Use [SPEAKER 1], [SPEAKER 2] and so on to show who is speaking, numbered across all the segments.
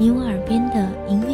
[SPEAKER 1] 你我耳边的音乐。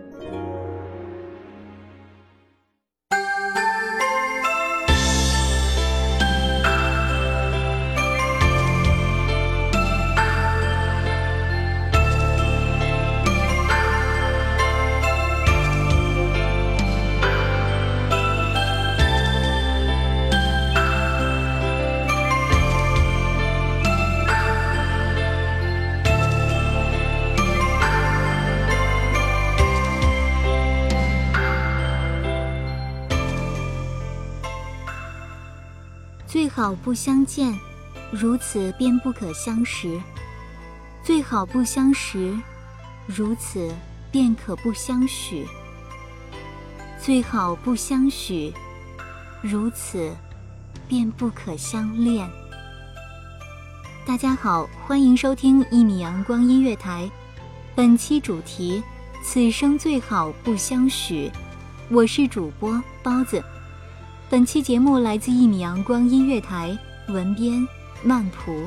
[SPEAKER 2] 好不相见，如此便不可相识；最好不相识，如此便可不相许；最好不相许，如此便不可相恋。大家好，欢迎收听一米阳光音乐台，本期主题：此生最好不相许。我是主播包子。本期节目来自一米阳光音乐台，文编曼普。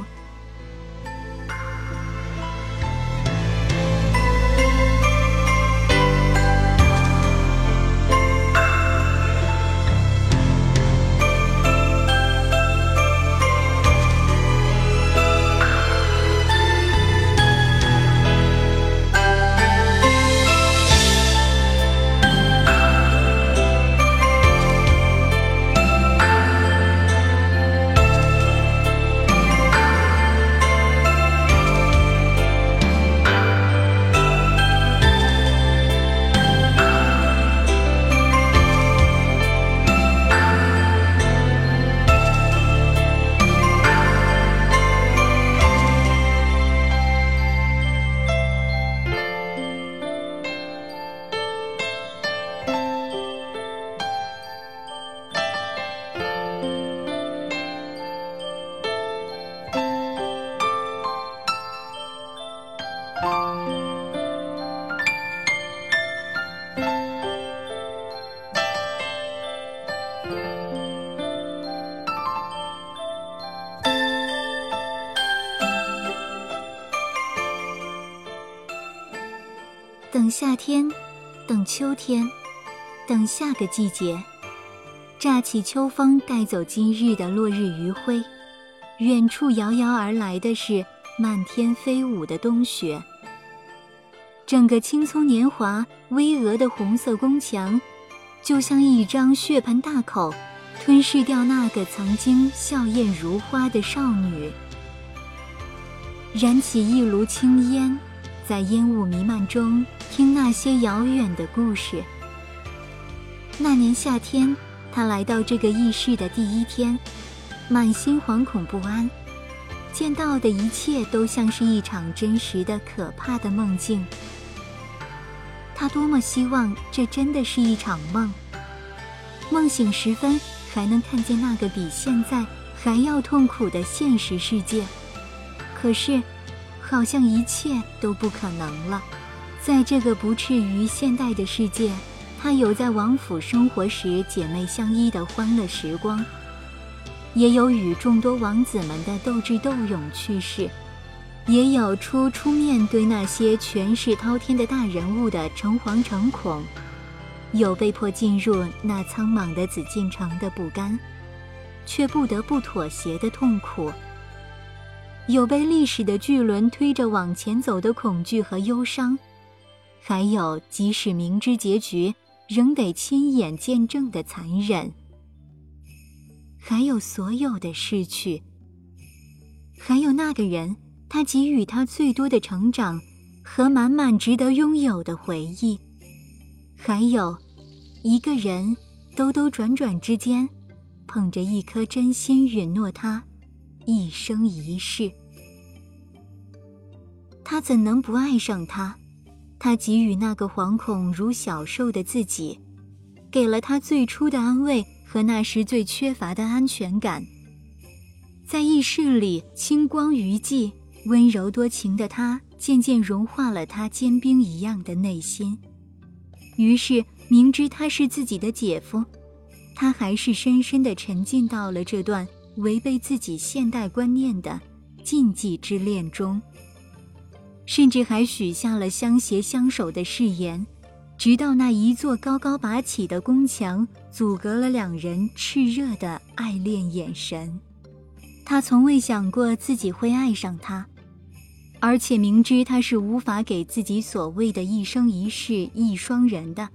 [SPEAKER 2] 等夏天，等秋天，等下个季节，乍起秋风，带走今日的落日余晖。远处遥遥而来的是漫天飞舞的冬雪。整个青葱年华，巍峨的红色宫墙，就像一张血盆大口，吞噬掉那个曾经笑靥如花的少女。燃起一炉青烟，在烟雾弥漫中。听那些遥远的故事。那年夏天，他来到这个异世的第一天，满心惶恐不安，见到的一切都像是一场真实的、可怕的梦境。他多么希望这真的是一场梦，梦醒时分还能看见那个比现在还要痛苦的现实世界。可是，好像一切都不可能了。在这个不至于现代的世界，他有在王府生活时姐妹相依的欢乐时光，也有与众多王子们的斗智斗勇趣事，也有初出面对那些权势滔天的大人物的诚惶诚恐，有被迫进入那苍茫的紫禁城的不甘，却不得不妥协的痛苦，有被历史的巨轮推着往前走的恐惧和忧伤，还有即使明知结局。仍得亲眼见证的残忍，还有所有的失去，还有那个人，他给予他最多的成长和满满值得拥有的回忆，还有一个人，兜兜转转之间，捧着一颗真心允诺他一生一世，他怎能不爱上他？他给予那个惶恐如小兽的自己，给了他最初的安慰和那时最缺乏的安全感。在意识里，清光余迹、温柔多情的他，渐渐融化了他坚冰一样的内心。于是，明知他是自己的姐夫，他还是深深地沉浸到了这段违背自己现代观念的禁忌之恋中。甚至还许下了相携相守的誓言，直到那一座高高拔起的宫墙阻隔了两人炽热的爱恋眼神。他从未想过自己会爱上他，而且明知他是无法给自己所谓的一生一世一双人的。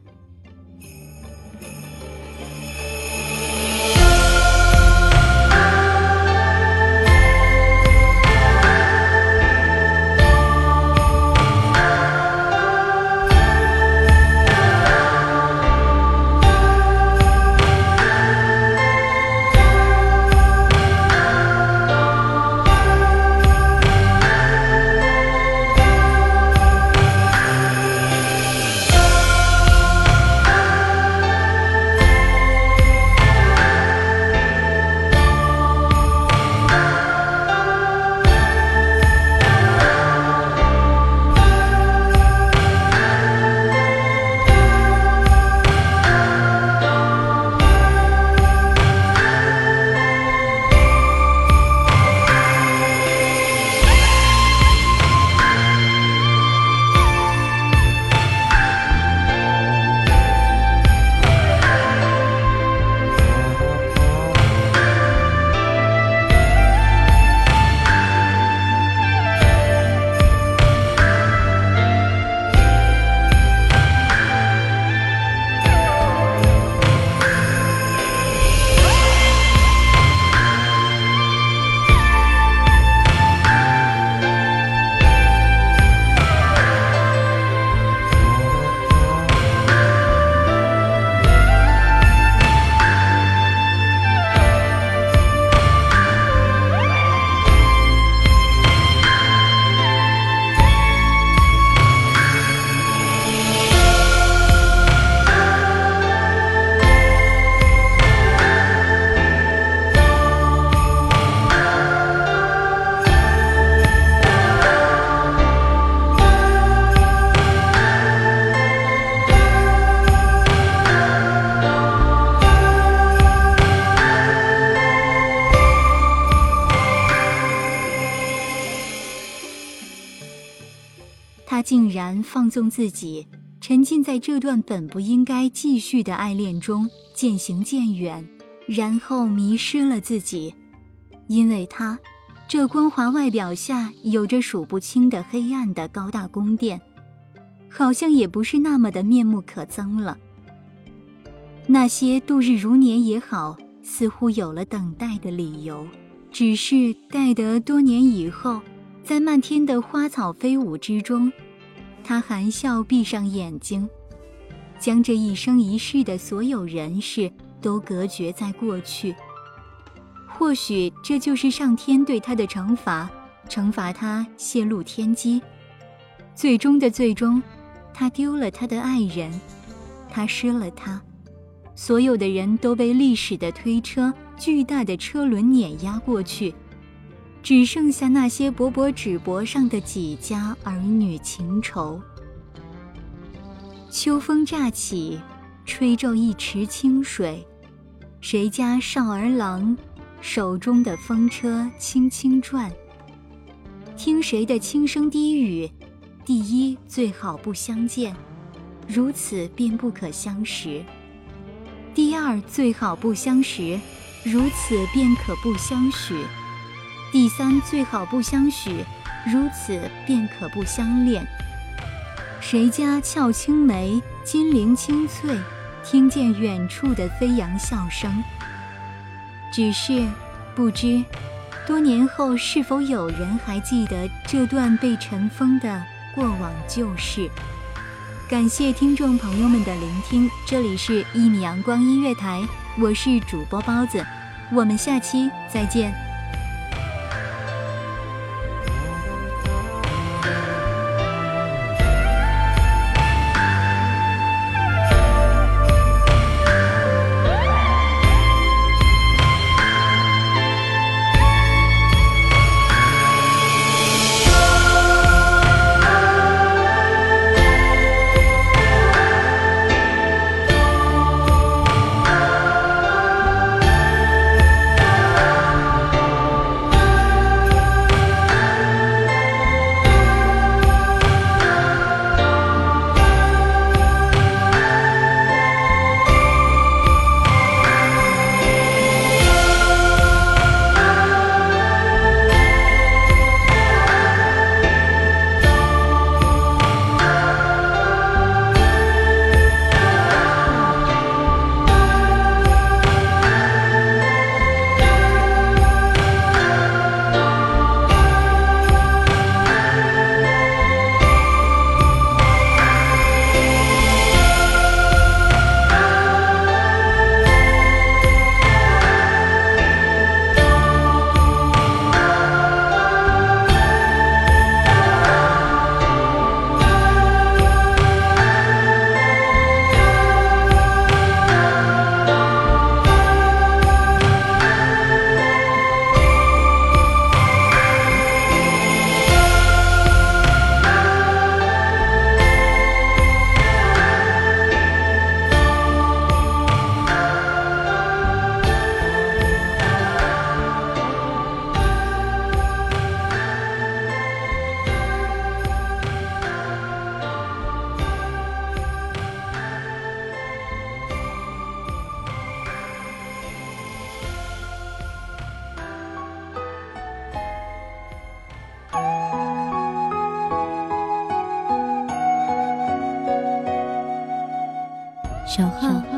[SPEAKER 2] 然放纵自己，沉浸在这段本不应该继续的爱恋中，渐行渐远，然后迷失了自己。因为他，这光滑外表下有着数不清的黑暗的高大宫殿，好像也不是那么的面目可憎了。那些度日如年也好，似乎有了等待的理由，只是待得多年以后，在漫天的花草飞舞之中。他含笑闭上眼睛，将这一生一世的所有人事都隔绝在过去。或许这就是上天对他的惩罚，惩罚他泄露天机。最终的最终，他丢了他的爱人，他失了他。所有的人都被历史的推车巨大的车轮碾压过去。只剩下那些薄薄纸帛上的几家儿女情仇。秋风乍起，吹皱一池清水？谁家少儿郎手中的风车轻轻转？听谁的轻声低语？第一，最好不相见，如此便不可相识；第二，最好不相识，如此便可不相许；第三，最好不相许，如此便可不相恋。谁家俏青梅，金陵清脆，听见远处的飞扬笑声。只是，不知。多年后，是否有人还记得这段被尘封的过往旧事？感谢听众朋友们的聆听，这里是《一米阳光音乐台》，我是主播包子，我们下期再见。